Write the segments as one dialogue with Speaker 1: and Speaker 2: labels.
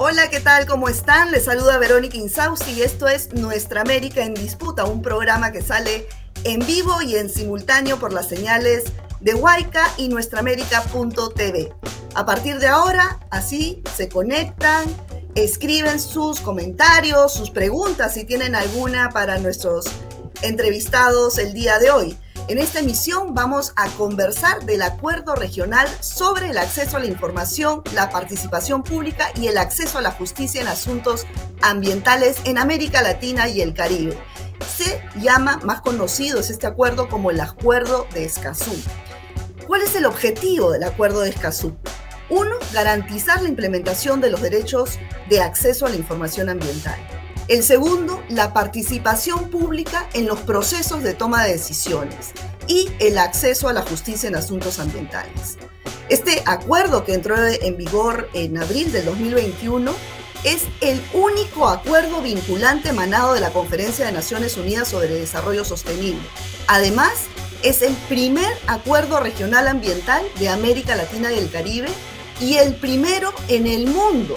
Speaker 1: Hola, ¿qué tal? ¿Cómo están? Les saluda Verónica Insausti y esto es Nuestra América en Disputa, un programa que sale en vivo y en simultáneo por las señales de Huayca y nuestraamérica.tv. A partir de ahora, así se conectan, escriben sus comentarios, sus preguntas si tienen alguna para nuestros entrevistados el día de hoy. En esta emisión vamos a conversar del acuerdo regional sobre el acceso a la información, la participación pública y el acceso a la justicia en asuntos ambientales en América Latina y el Caribe. Se llama, más conocido es este acuerdo como el Acuerdo de Escazú. ¿Cuál es el objetivo del Acuerdo de Escazú? Uno, garantizar la implementación de los derechos de acceso a la información ambiental. El segundo, la participación pública en los procesos de toma de decisiones y el acceso a la justicia en asuntos ambientales. Este acuerdo que entró en vigor en abril del 2021 es el único acuerdo vinculante emanado de la Conferencia de Naciones Unidas sobre Desarrollo Sostenible. Además, es el primer acuerdo regional ambiental de América Latina y el Caribe y el primero en el mundo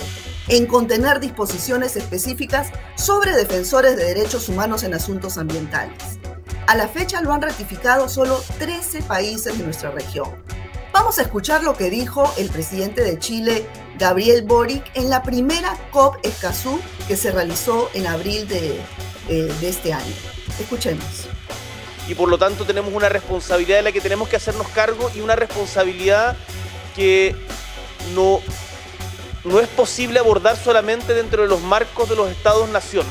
Speaker 1: en contener disposiciones específicas sobre defensores de derechos humanos en asuntos ambientales. A la fecha lo han ratificado solo 13 países de nuestra región. Vamos a escuchar lo que dijo el presidente de Chile, Gabriel Boric, en la primera COP Escazú que se realizó en abril de, eh, de este año. Escuchemos
Speaker 2: y por lo tanto tenemos una responsabilidad de la que tenemos que hacernos cargo y una responsabilidad que no no es posible abordar solamente dentro de los marcos de los estados-nación.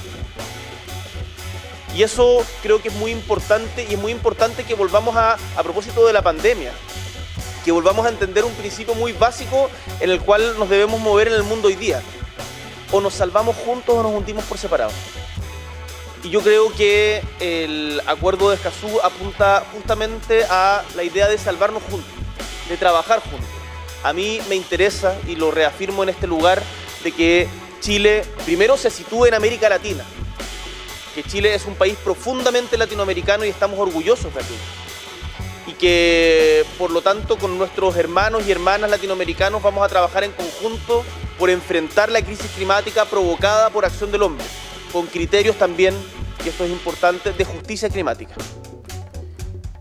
Speaker 2: Y eso creo que es muy importante y es muy importante que volvamos a, a propósito de la pandemia, que volvamos a entender un principio muy básico en el cual nos debemos mover en el mundo hoy día. O nos salvamos juntos o nos hundimos por separado. Y yo creo que el acuerdo de Escazú apunta justamente a la idea de salvarnos juntos, de trabajar juntos a mí me interesa, y lo reafirmo en este lugar, de que Chile primero se sitúe en América Latina, que Chile es un país profundamente latinoamericano y estamos orgullosos de aquello. Y que por lo tanto con nuestros hermanos y hermanas latinoamericanos vamos a trabajar en conjunto por enfrentar la crisis climática provocada por acción del hombre, con criterios también, y esto es importante, de justicia climática.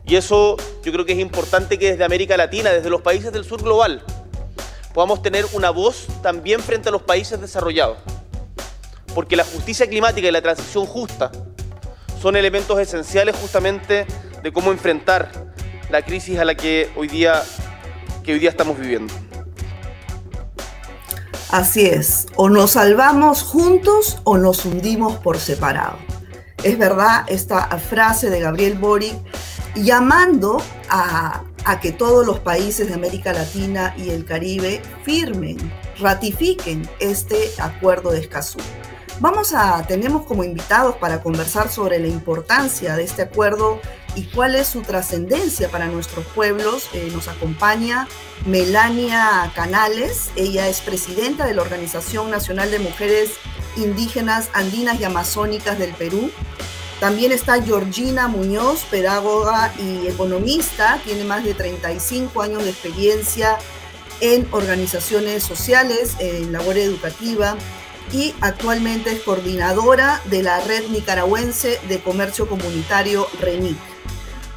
Speaker 2: Y eso yo creo que es importante que desde América Latina, desde los países del sur global, podamos tener una voz también frente a los países desarrollados. Porque la justicia climática y la transición justa son elementos esenciales justamente de cómo enfrentar la crisis a la que hoy día, que hoy día estamos viviendo.
Speaker 1: Así es, o nos salvamos juntos o nos hundimos por separado. Es verdad esta frase de Gabriel Boric llamando a, que todos los países de América Latina y el Caribe firmen, ratifiquen este acuerdo de Escazú. Vamos a, tenemos como invitados para conversar sobre la importancia de este acuerdo y cuál es su trascendencia para nuestros pueblos. Eh, nos acompaña Melania Canales, ella es presidenta de la Organización Nacional de Mujeres Indígenas Andinas y Amazónicas del Perú. También está Georgina Muñoz, pedagoga y economista, tiene más de 35 años de experiencia en organizaciones sociales, en labor educativa y actualmente es coordinadora de la Red Nicaragüense de Comercio Comunitario RENIC.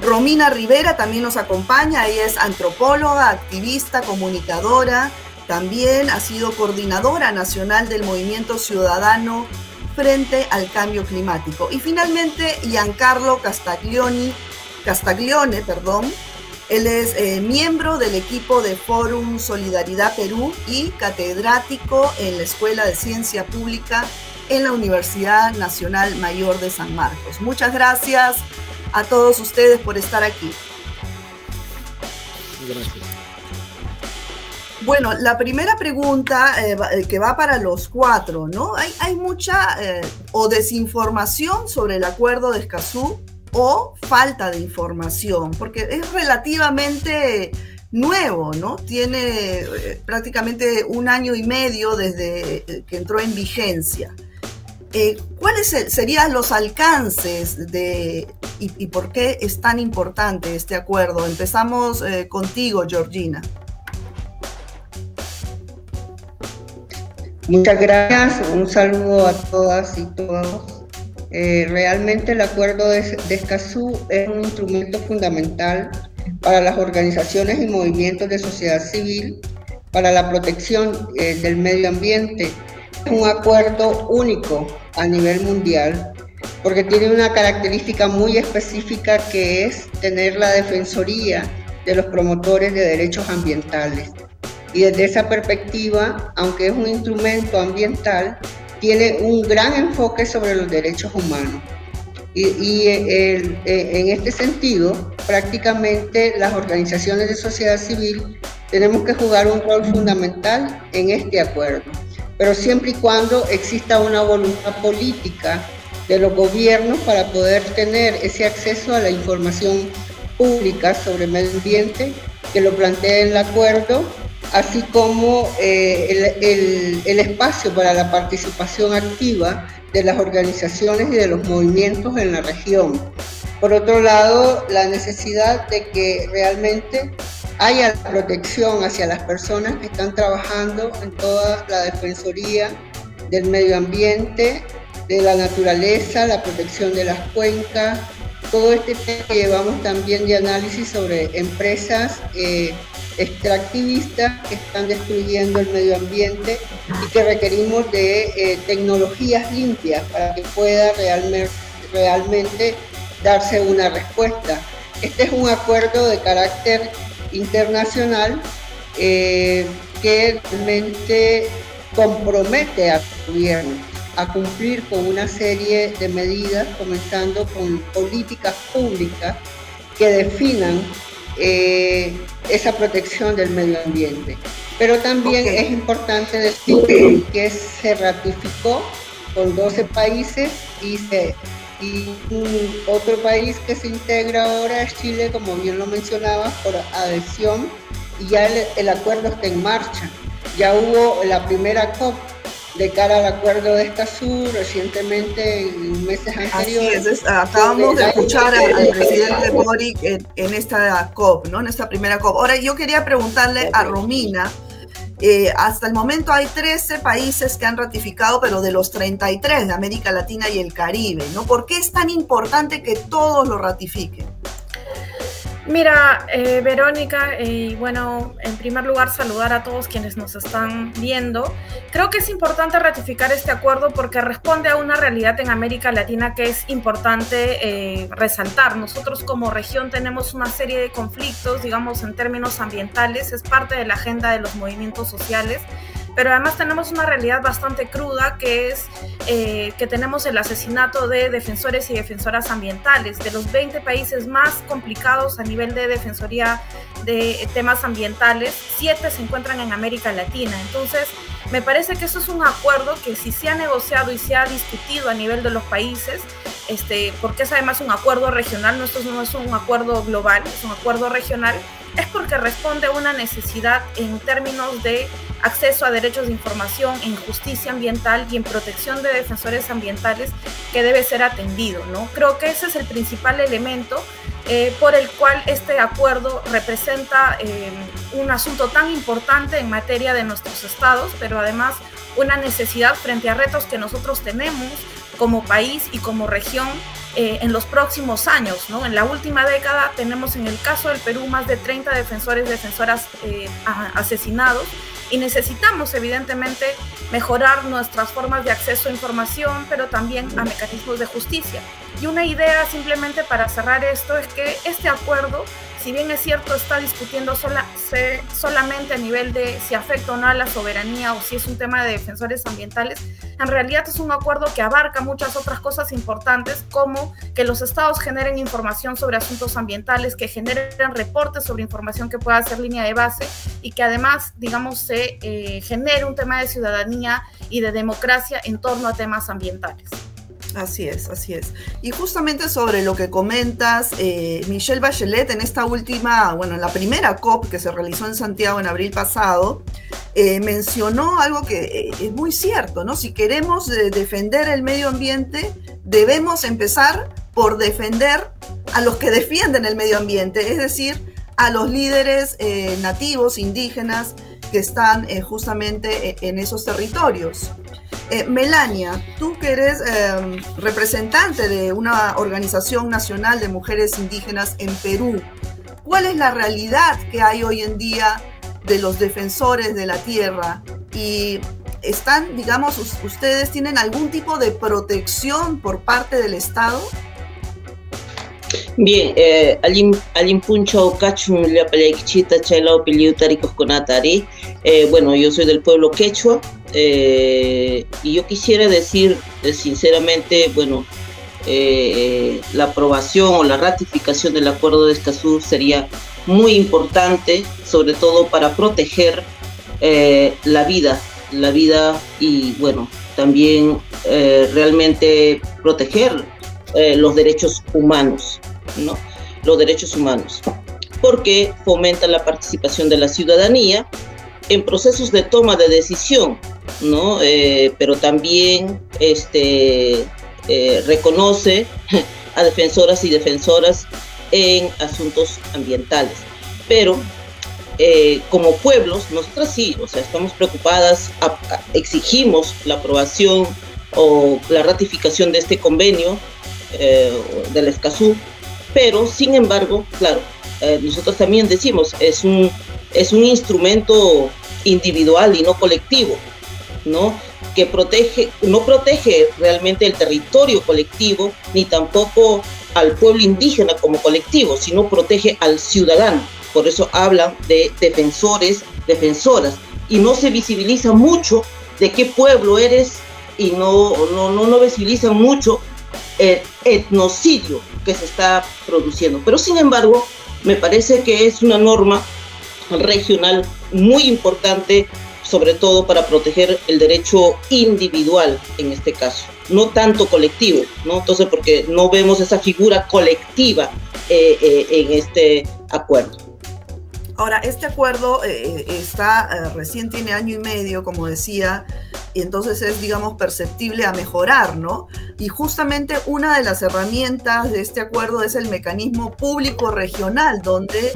Speaker 1: Romina Rivera también nos acompaña, ella es antropóloga, activista, comunicadora, también ha sido coordinadora nacional del Movimiento Ciudadano frente al cambio climático. Y finalmente, Giancarlo Castaglioni, Castaglione, perdón, él es eh, miembro del equipo de Forum Solidaridad Perú y catedrático en la Escuela de Ciencia Pública en la Universidad Nacional Mayor de San Marcos. Muchas gracias a todos ustedes por estar aquí. Gracias. Bueno, la primera pregunta eh, eh, que va para los cuatro, ¿no? Hay, mucha eh, o desinformación sobre el acuerdo de Escazú o falta de información, porque es relativamente nuevo, ¿no? Tiene prácticamente un año y medio desde que entró en vigencia. ¿Cuáles serían los alcances de y, y, por qué es tan importante este acuerdo? Empezamos contigo, Georgina.
Speaker 3: Muchas gracias, un saludo a todas y todos. Eh, realmente el acuerdo de, Escazú es un instrumento fundamental para las organizaciones y movimientos de sociedad civil para la protección eh, del medio ambiente. Es un acuerdo único a nivel mundial porque tiene una característica muy específica que es tener la defensoría de los promotores de derechos ambientales. Y desde esa perspectiva, aunque es un instrumento ambiental, tiene un gran enfoque sobre los derechos humanos. Y, eh, en este sentido, prácticamente las organizaciones de sociedad civil tenemos que jugar un rol fundamental en este acuerdo, pero siempre y cuando exista una voluntad política de los gobiernos para poder tener ese acceso a la información pública sobre medio ambiente que lo plantea el acuerdo así como eh, el, espacio para la participación activa de las organizaciones y de los movimientos en la región. Por otro lado, la necesidad de que realmente haya protección hacia las personas que están trabajando en toda la defensoría del medio ambiente, de la naturaleza, la protección de las cuencas, todo este tema que llevamos también de análisis sobre empresas eh, extractivistas que están destruyendo el medio ambiente y que requerimos de eh, tecnologías limpias para que pueda realmente, darse una respuesta. Este es un acuerdo de carácter internacional eh, que realmente compromete al gobierno a cumplir con una serie de medidas, comenzando con políticas públicas que definan eh, esa protección del medio ambiente. Pero también es importante decir que, se ratificó con 12 países y, se, y otro país que se integra ahora es Chile, como bien lo mencionaba, por adhesión y ya el, el acuerdo está en marcha. Ya hubo la primera COP de cara al acuerdo de Escazú recientemente en meses anteriores.
Speaker 1: Así es, acabamos de escuchar al presidente Boric en, esta COP, ¿no? En esta primera COP. Ahora yo quería preguntarle a Romina, eh, hasta el momento hay 13 países que han ratificado, pero de los 33 de América Latina y el Caribe, ¿no? ¿Por qué es tan importante que todos lo ratifiquen?
Speaker 4: Mira, eh, Verónica, y bueno, en primer lugar saludar a todos quienes nos están viendo. Creo que es importante ratificar este acuerdo porque responde a una realidad en América Latina que es importante eh, resaltar. Nosotros como región tenemos una serie de conflictos, digamos, en términos ambientales, es parte de la agenda de los movimientos sociales pero además tenemos una realidad bastante cruda que es eh, que tenemos el asesinato de defensores y defensoras ambientales. De los 20 países más complicados a nivel de defensoría de temas ambientales, 7 se encuentran en América Latina. Entonces, me parece que eso es un acuerdo que si se ha negociado y se ha discutido a nivel de los países, este, porque es además un acuerdo regional, no, esto no es un acuerdo global, es un acuerdo regional, es porque responde a una necesidad en términos de acceso a derechos de información, en justicia ambiental y en protección de defensores ambientales que debe ser atendido. ¿no? Creo que ese es el principal elemento eh, por el cual este acuerdo representa eh, un asunto tan importante en materia de nuestros estados, pero además una necesidad frente a retos que nosotros tenemos como país y como región eh, en los próximos años. ¿no? En la última década tenemos en el caso del Perú más de 30 defensores defensoras eh, asesinados y necesitamos evidentemente mejorar nuestras formas de acceso a información, pero también a mecanismos de justicia. Y una idea simplemente para cerrar esto es que este acuerdo si bien es cierto, está discutiendo sola, solamente a nivel de si afecta o no a la soberanía o si es un tema de defensores ambientales, en realidad es un acuerdo que abarca muchas otras cosas importantes como que los estados generen información sobre asuntos ambientales, que generen reportes sobre información que pueda ser línea de base y que además, digamos, se eh, genere un tema de ciudadanía y de democracia en torno a temas ambientales.
Speaker 1: Así es, así es. Y justamente sobre lo que comentas, eh, Michelle Bachelet en esta última, bueno, en la primera COP que se realizó en Santiago en abril pasado, eh, mencionó algo que eh, es muy cierto, ¿no? Si queremos defender el medio ambiente, debemos empezar por defender a los que defienden el medio ambiente, es decir, a los líderes nativos, indígenas, que están justamente eh, en esos territorios. Melania, tú que eres em, representante de una organización nacional de mujeres indígenas en Perú, ¿cuál es la realidad que hay hoy en día de los defensores de la tierra? Y están, digamos, ustedes tienen algún tipo de protección por parte del Estado?
Speaker 5: Bien, eh, Alim Puncho Cachum Chita Chalao Piliutaricos Conatari. Eh, bueno, yo soy del pueblo quechua eh, y yo quisiera decir eh, sinceramente, bueno, la aprobación o la ratificación del acuerdo de Escazú sería muy importante, sobre todo para proteger la vida, la vida y bueno, también realmente proteger los derechos humanos. ¿no? los derechos humanos, porque fomenta la participación de la ciudadanía en procesos de toma de decisión, ¿no? Eh, pero también este, eh, reconoce a defensoras y defensoras en asuntos ambientales. Pero eh, como pueblos, nosotras sí, o sea, estamos preocupadas, exigimos la aprobación o la ratificación de este convenio del Escazú pero sin embargo, claro, nosotros también decimos, es un, es un instrumento individual y no colectivo, ¿no? Que protege, no protege realmente el territorio colectivo, ni tampoco al pueblo indígena como colectivo, sino protege al ciudadano. Por eso hablan de defensores, defensoras, y no se visibiliza mucho de qué pueblo eres y no, no, no, no visibilizan mucho el etnocidio que se está produciendo. Pero sin embargo, me parece que es una norma regional muy importante, sobre todo para proteger el derecho individual en este caso, no tanto colectivo, ¿no? Entonces, porque no vemos esa figura colectiva eh, eh, en este acuerdo.
Speaker 1: Ahora, este acuerdo eh, está recién tiene año y medio, como decía, y entonces es, digamos, perceptible a mejorar, ¿no? Y justamente una de las herramientas de este acuerdo es el mecanismo público regional, donde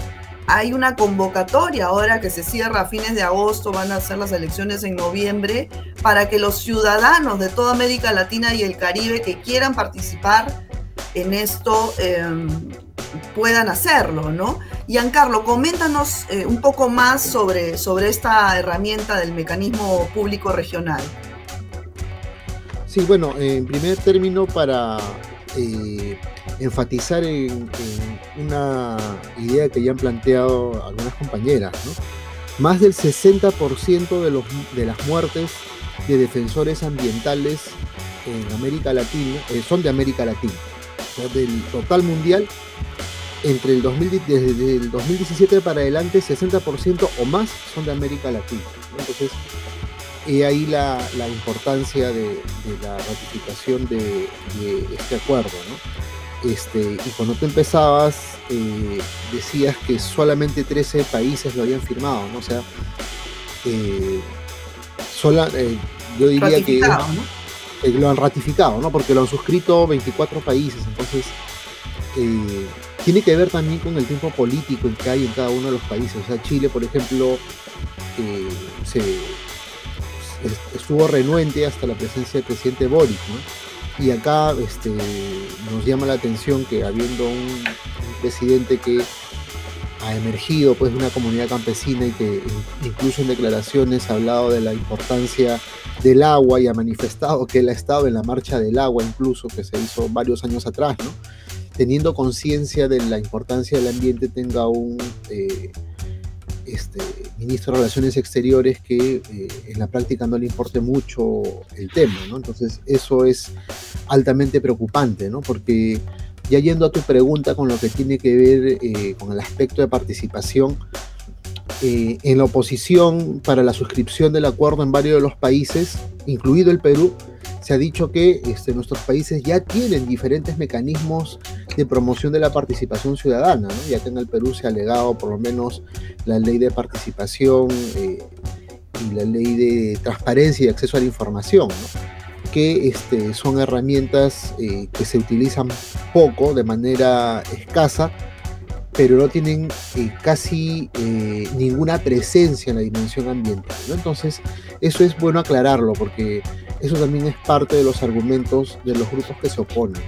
Speaker 1: hay una convocatoria ahora que se cierra a fines de agosto, van a ser las elecciones en noviembre, para que los ciudadanos de toda América Latina y el Caribe que quieran participar en esto em, puedan hacerlo, ¿no? Giancarlo, coméntanos eh, un poco más sobre, sobre esta herramienta del mecanismo público regional.
Speaker 6: Sí, bueno, en primer término, para eh, enfatizar en, una idea que ya han planteado algunas compañeras, ¿no? Más del 60% de, los, de las muertes de defensores ambientales en América Latina eh, son de América Latina. Del total mundial, entre el desde el 2017 para adelante, 60% o más son de América Latina. Entonces, he ahí la, importancia de, la ratificación de, este acuerdo. Este, y cuando tú empezabas, eh, decías que solamente 13 países lo habían firmado, ¿no? O sea, eh, sola, eh, yo diría que, lo han ratificado, ¿no? Porque lo han suscrito 24 países, entonces tiene que ver también con el tiempo político que hay en cada uno de los países. O sea, Chile, por ejemplo, eh, se, estuvo renuente hasta la presencia del presidente Boric, ¿no? Y acá este, nos llama la atención que habiendo un, presidente que ha emergido pues de una comunidad campesina y que incluso en declaraciones ha hablado de la importancia del agua y ha manifestado que él ha estado en la marcha del agua incluso que se hizo varios años atrás, ¿no? teniendo conciencia de la importancia del ambiente, tenga un eh, este, ministro de Relaciones Exteriores que eh, en la práctica no le importe mucho el tema, ¿no? Entonces eso es altamente preocupante, ¿no? Porque ya yendo a tu pregunta con lo que tiene que ver eh, con el aspecto de participación, en la oposición para la suscripción del acuerdo en varios de los países, incluido el Perú, se ha dicho que este, nuestros países ya tienen diferentes mecanismos de promoción de la participación ciudadana, ya que en el Perú se ha alegado por lo menos la ley de participación eh, y la ley de transparencia y acceso a la información, que este, son herramientas eh, que se utilizan poco, de manera escasa, pero no tienen eh, casi eh, ninguna presencia en la dimensión ambiental. Entonces, eso es bueno aclararlo, porque eso también es parte de los argumentos de los grupos que se oponen.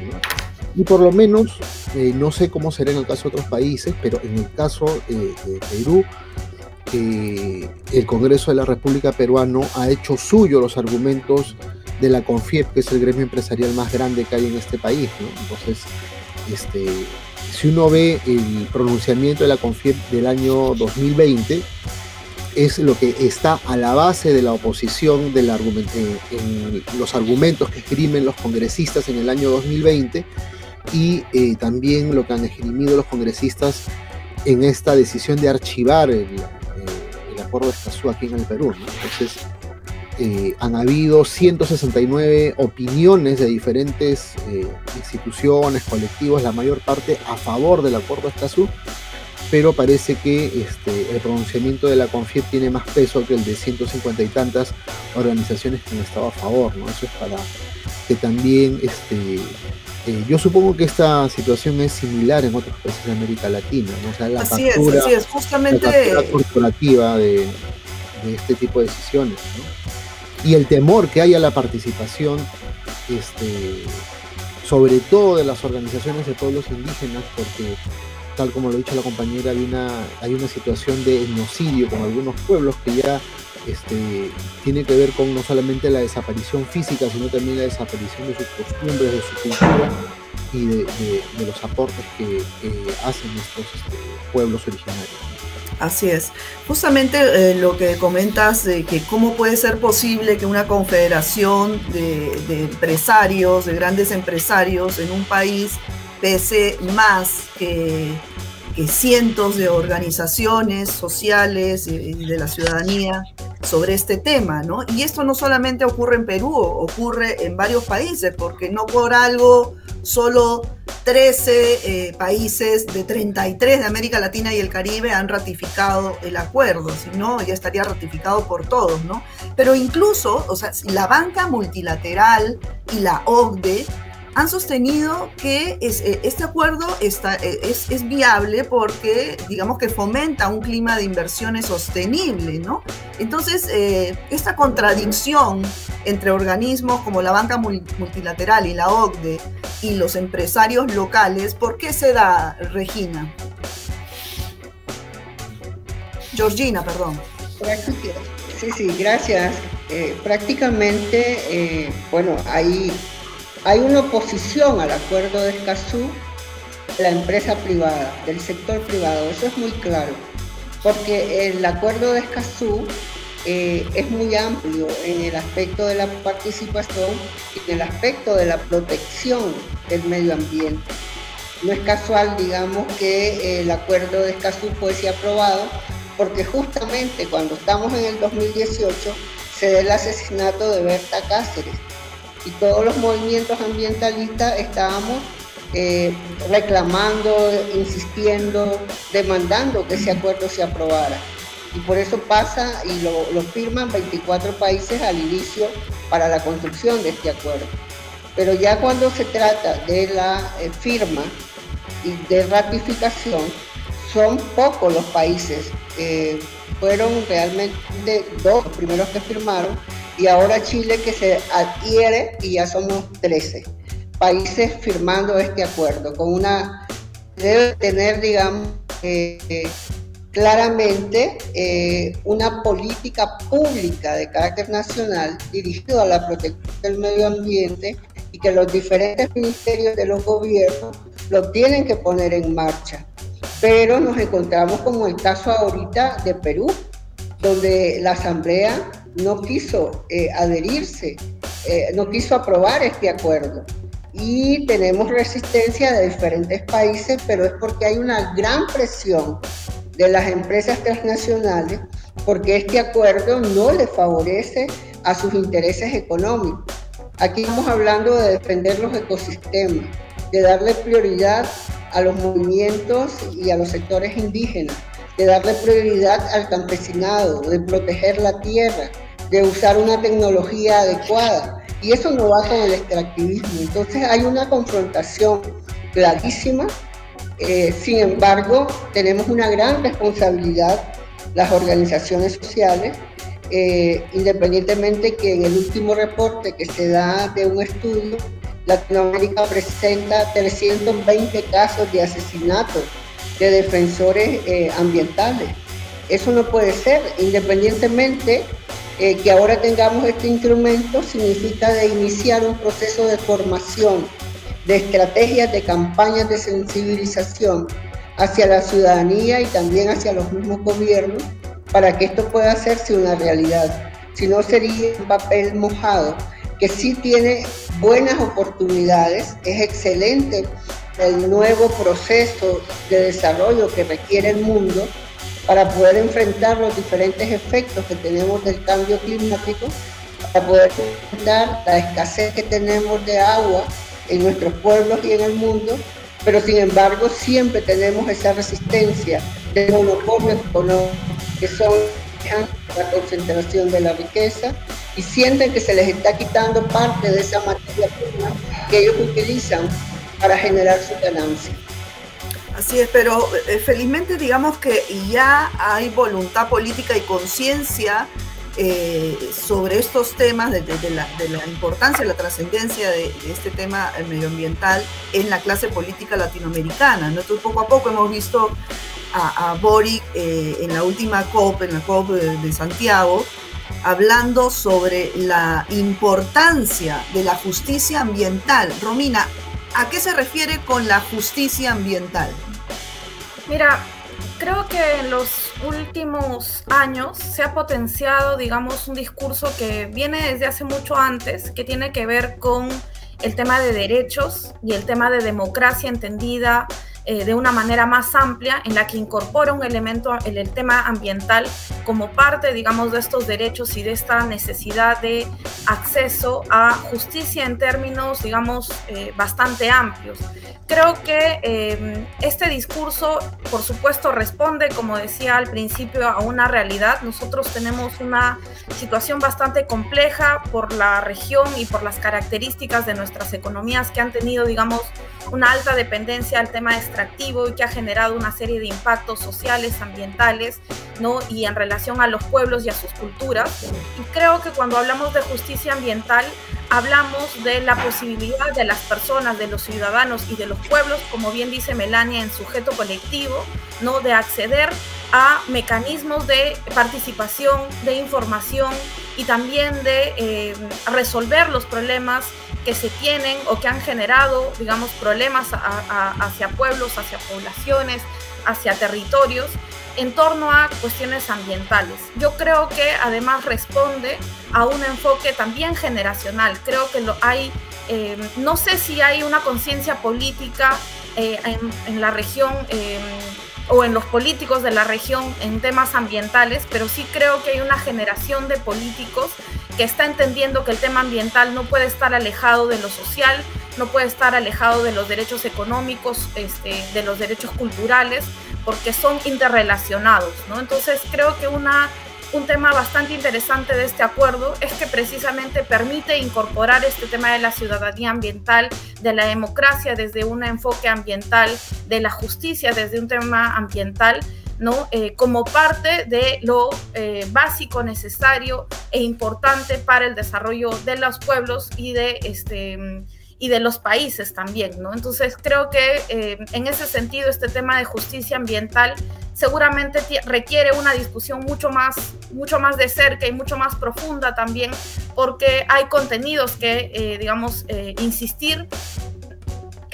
Speaker 6: Y por lo menos, eh, no sé cómo será en el caso de otros países, pero en el caso de Perú, el Congreso de la República Peruano ha hecho suyo los argumentos de la CONFIEP, que es el gremio empresarial más grande que hay en este país. Entonces, este, si uno ve el pronunciamiento de la CONFIEP del año 2020, es lo que está a la base de la oposición del en los argumentos que escriben los congresistas en el año 2020 y eh, también lo que han esgrimido los congresistas en esta decisión de archivar el, eh, acuerdo de Escazú aquí en el Perú. Entonces, eh, han habido 169 opiniones de diferentes eh, instituciones, colectivos, la mayor parte a favor del acuerdo Escazú, pero parece que este, el pronunciamiento de la CONFIEP tiene más peso que el de 150 y tantas organizaciones que han estado a favor, ¿no? Eso es para que también, este, eh, yo supongo que esta situación es similar en otros países de América Latina, ¿no? O sea, la
Speaker 1: así es, así es, justamente...
Speaker 6: La corporativa de, de este tipo de decisiones, ¿no? Y el temor que hay a la participación, este, sobre todo de las organizaciones de pueblos indígenas, porque tal como lo ha dicho la compañera, hay una, hay una situación de genocidio con algunos pueblos que ya este, tiene que ver con no solamente la desaparición física, sino también la desaparición de sus costumbres, de su cultura y de, los aportes que, hacen estos este, pueblos originarios.
Speaker 1: Así es. Justamente eh, lo que comentas de que cómo puede ser posible que una confederación de, empresarios, de grandes empresarios en un país pese más que, cientos de organizaciones sociales y de la ciudadanía sobre este tema, ¿no? Y esto no solamente ocurre en Perú, ocurre en varios países, porque no por algo solo 13 eh, países de 33 de América Latina y el Caribe han ratificado el acuerdo, si no, ya estaría ratificado por todos, ¿no? Pero incluso, o sea, la banca multilateral y la OCDE han sostenido que eh, este acuerdo está, eh, es, viable porque, digamos que fomenta un clima de inversiones sostenible, ¿no? Entonces, eh, esta contradicción entre organismos como la Banca Multilateral y la OCDE y los empresarios locales, ¿por qué se da, Regina? Georgina, perdón.
Speaker 3: Sí, sí, gracias. prácticamente, bueno, hay hay una oposición al acuerdo de Escazú la empresa privada, del sector privado, eso es muy claro, porque el acuerdo de Escazú eh, es muy amplio en el aspecto de la participación y en el aspecto de la protección del medio ambiente. No es casual, digamos, que el acuerdo de Escazú fuese aprobado, porque justamente cuando estamos en el 2018 se da el asesinato de Berta Cáceres, y todos los movimientos ambientalistas estábamos eh, reclamando, insistiendo, demandando que ese acuerdo se aprobara. Y por eso pasa y lo, firman 24 países al inicio para la construcción de este acuerdo. Pero ya cuando se trata de la eh, firma y de ratificación, son pocos los países. Eh, fueron realmente dos los primeros que firmaron y ahora Chile que se adhiere y ya somos 13 países firmando este acuerdo, con una, debe tener, digamos, eh, claramente eh, una política pública de carácter nacional dirigida a la protección del medio ambiente y que los diferentes ministerios de los gobiernos lo tienen que poner en marcha. Pero nos encontramos como el caso ahorita de Perú, donde la Asamblea no quiso eh, adherirse, eh, no quiso aprobar este acuerdo. Y tenemos resistencia de diferentes países, pero es porque hay una gran presión de las empresas transnacionales, porque este acuerdo no le favorece a sus intereses económicos. Aquí estamos hablando de defender los ecosistemas, de darle prioridad a los movimientos y a los sectores indígenas, de darle prioridad al campesinado, de proteger la tierra, de usar una tecnología adecuada. Y eso no va con el extractivismo. Entonces hay una confrontación clarísima Eh, sin embargo, tenemos una gran responsabilidad las organizaciones sociales, eh, independientemente que en el último reporte que se da de un estudio, Latinoamérica presenta 320 casos de asesinato de defensores eh, ambientales. Eso no puede ser, independientemente eh, que ahora tengamos este instrumento, significa de iniciar un proceso de formación, de estrategias, de campañas de sensibilización hacia la ciudadanía y también hacia los mismos gobiernos para que esto pueda hacerse una realidad. Si no sería un papel mojado, que sí tiene buenas oportunidades, es excelente el nuevo proceso de desarrollo que requiere el mundo para poder enfrentar los diferentes efectos que tenemos del cambio climático, para poder enfrentar la escasez que tenemos de agua en nuestros pueblos y en el mundo, pero sin embargo siempre tenemos esa resistencia de monopolios que son la concentración de la riqueza y sienten que se les está quitando parte de esa materia prima que ellos utilizan para generar su ganancia.
Speaker 1: Así es, pero eh, felizmente digamos que ya hay voluntad política y conciencia eh, sobre estos temas, de, la, importancia, la trascendencia de, este tema medioambiental en la clase política latinoamericana. Entonces, poco a poco hemos visto a, Boric eh, en la última COP, en la COP de, Santiago, hablando sobre la importancia de la justicia ambiental. Romina, ¿a qué se refiere con la justicia ambiental?
Speaker 4: Mira, creo que en los últimos años se ha potenciado, digamos, un discurso que viene desde hace mucho antes, que tiene que ver con el tema de derechos y el tema de democracia entendida eh, de una manera más amplia en la que incorpora un elemento, el, el, tema ambiental, como parte, digamos, de estos derechos y de esta necesidad de acceso a justicia en términos, digamos, eh, bastante amplios. Creo que eh, este discurso, por supuesto, responde, como decía al principio, a una realidad. Nosotros tenemos una situación bastante compleja por la región y por las características de nuestras economías que han tenido, digamos, una alta dependencia al tema extractivo y que ha generado una serie de impactos sociales, ambientales, ¿no? Y en relación a los pueblos y a sus culturas. Y creo que cuando hablamos de justicia ambiental, hablamos de la posibilidad de las personas, de los ciudadanos y de los pueblos, como bien dice Melania, en sujeto colectivo, ¿no? De acceder a mecanismos de participación, de información y también de eh, resolver los problemas que se tienen o que han generado, digamos, problemas hacia pueblos, hacia poblaciones, hacia territorios en torno a cuestiones ambientales. Yo creo que además responde a un enfoque también generacional. Creo que hay, eh, no sé si hay una conciencia política eh, en, la región eh, o en los políticos de la región en temas ambientales, pero sí creo que hay una generación de políticos que está entendiendo que el tema ambiental no puede estar alejado de lo social, no puede estar alejado de los derechos económicos, este, de los derechos culturales, porque son interrelacionados, ¿no? Entonces creo que una, un tema bastante interesante de este acuerdo es que precisamente permite incorporar este tema de la ciudadanía ambiental, de la democracia desde un enfoque ambiental, de la justicia desde un tema ambiental, ¿no? Eh, como parte de lo eh, básico, necesario e importante para el desarrollo de los pueblos y de este y de los países también, ¿no? Entonces creo que eh, en ese sentido este tema de justicia ambiental seguramente requiere una discusión mucho más, mucho más de cerca y mucho más profunda también, porque hay contenidos que, digamos, insistir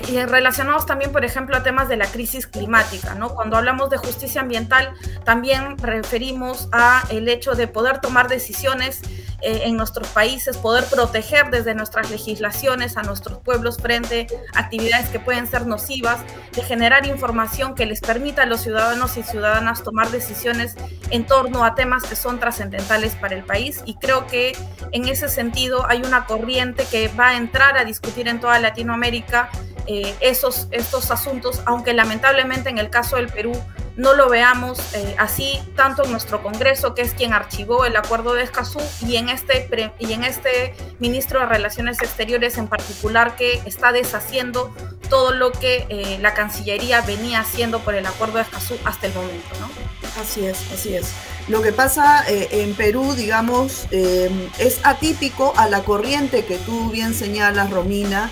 Speaker 4: y relacionados también, por ejemplo, a temas de la crisis climática, ¿no? Cuando hablamos de justicia ambiental, también referimos a el hecho de poder tomar decisiones eh, en nuestros países, poder proteger desde nuestras legislaciones a nuestros pueblos frente a actividades que pueden ser nocivas, de generar información que les permita a los ciudadanos y ciudadanas tomar decisiones en torno a temas que son trascendentales para el país. Y creo que en ese sentido hay una corriente que va a entrar a discutir en toda Latinoamérica eh, esos, estos asuntos, aunque lamentablemente en el caso del Perú no lo veamos eh, así, tanto en nuestro Congreso, que es quien archivó el acuerdo de Escazú, y en, este, y en este ministro de Relaciones Exteriores en particular, que está deshaciendo todo lo que eh, la Cancillería venía haciendo por el acuerdo de Escazú hasta el momento. ¿no?
Speaker 1: Así es, así es. Lo que pasa eh, en Perú, digamos, es atípico a la corriente que tú bien señalas, Romina,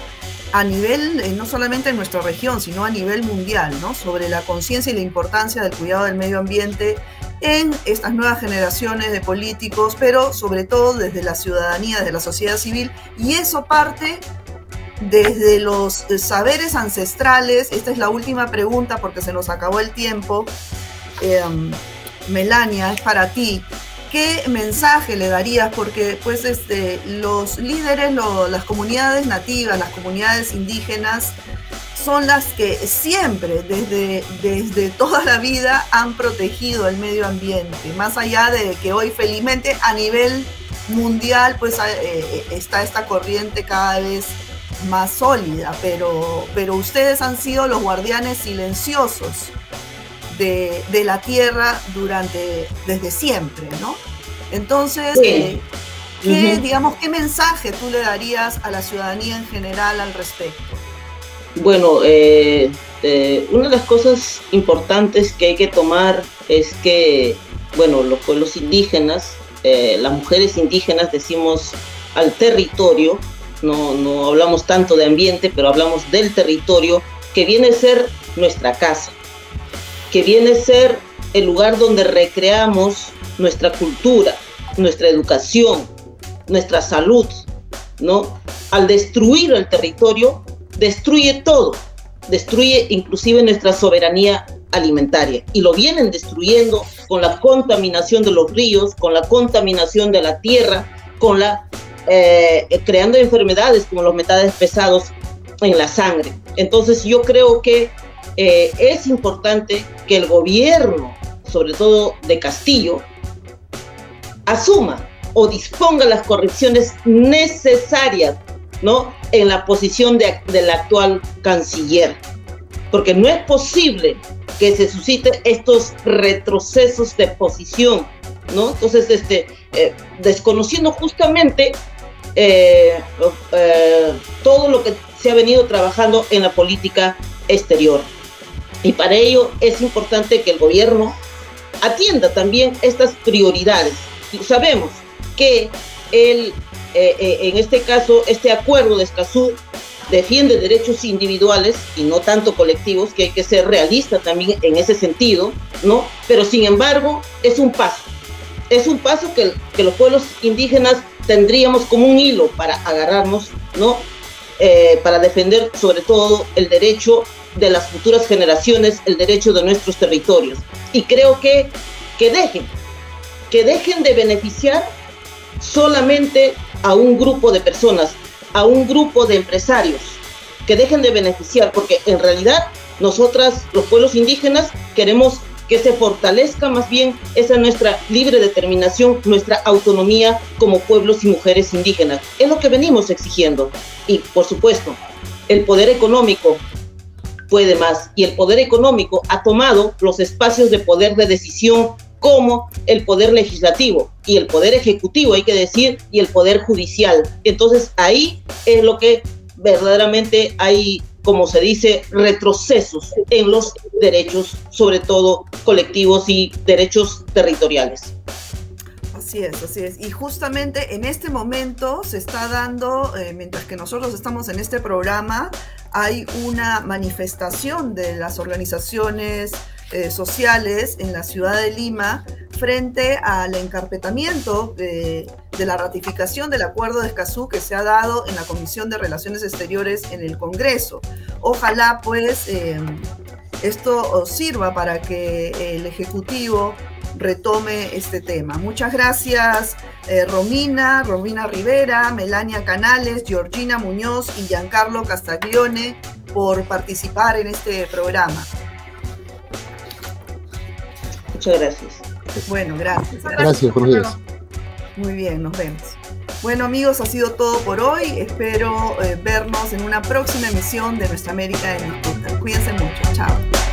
Speaker 1: a nivel, eh, no solamente en nuestra región, sino a nivel mundial, ¿no? sobre la conciencia y la importancia del cuidado del medio ambiente en estas nuevas generaciones de políticos, pero sobre todo desde la ciudadanía, desde la sociedad civil, y eso parte desde los saberes ancestrales. Esta es la última pregunta porque se nos acabó el tiempo. Em, Melania, es para ti. ¿Qué mensaje le darías? Porque pues este, los líderes, las comunidades nativas, las comunidades indígenas, son las que siempre, desde, desde toda la vida, han protegido el medio ambiente, más allá de que hoy felizmente a nivel mundial pues eh, está esta corriente cada vez más sólida, pero, pero ustedes han sido los guardianes silenciosos de, la tierra durante, desde siempre, ¿no? Entonces, eh, ¿qué, digamos, ¿qué mensaje tú le darías a la ciudadanía en general al respecto?
Speaker 5: Bueno, eh, eh, una de las cosas importantes que hay que tomar es que, bueno, los pueblos indígenas, las mujeres indígenas decimos al territorio, no, no hablamos tanto de ambiente, pero hablamos del territorio, que viene a ser nuestra casa que viene a ser el lugar donde recreamos nuestra cultura, nuestra educación, nuestra salud, ¿no? Al destruir el territorio, destruye todo, destruye inclusive nuestra soberanía alimentaria y lo vienen destruyendo con la contaminación de los ríos, con la contaminación de la tierra, con la eh, creando enfermedades como los metales pesados en la sangre. Entonces yo creo que eh, es importante que el gobierno, sobre todo de Castillo, asuma o disponga las correcciones necesarias ¿no? en la posición de, del actual canciller. Porque no es posible que se susciten estos retrocesos de posición, ¿no? Entonces, este, eh, desconociendo justamente eh, todo lo que se ha venido trabajando en la política exterior. Y para ello es importante que el gobierno atienda también estas prioridades. Sabemos que el, eh, eh, en este caso, este acuerdo de Escazú defiende derechos individuales y no tanto colectivos, que hay que ser realista también en ese sentido, ¿no? Pero sin embargo, es un paso. Es un paso que, que los pueblos indígenas tendríamos como un hilo para agarrarnos, ¿no? Eh, para defender sobre todo el derecho de las futuras generaciones el derecho de nuestros territorios. Y creo que, que dejen, que dejen de beneficiar solamente a un grupo de personas, a un grupo de empresarios, que dejen de beneficiar, porque en realidad nosotras, los pueblos indígenas, queremos que se fortalezca más bien esa nuestra libre determinación, nuestra autonomía como pueblos y mujeres indígenas. Es lo que venimos exigiendo. Y por supuesto, el poder económico puede más. Y el poder económico ha tomado los espacios de poder de decisión como el poder legislativo y el poder ejecutivo, hay que decir, y el poder judicial. Entonces ahí es lo que verdaderamente hay, como se dice, retrocesos en los derechos, sobre todo colectivos y derechos territoriales.
Speaker 1: Así es, así es. Y justamente en este momento se está dando, eh, mientras que nosotros estamos en este programa, hay una manifestación de las organizaciones eh, sociales en la ciudad de Lima frente al encarpetamiento de, la ratificación del acuerdo de Escazú que se ha dado en la Comisión de Relaciones Exteriores en el Congreso. Ojalá pues eh, esto sirva para que el Ejecutivo retome este tema. Muchas gracias eh, Romina, Romina Rivera, Melania Canales, Georgina Muñoz y Giancarlo Castaglione por participar en este programa.
Speaker 5: Muchas gracias.
Speaker 1: Bueno, gracias.
Speaker 6: Gracias, gracias
Speaker 1: Muy bien, nos vemos. Bueno amigos, ha sido todo por hoy. Espero eh, vernos en una próxima emisión de Nuestra América en Disputa. Cuídense mucho. Chao.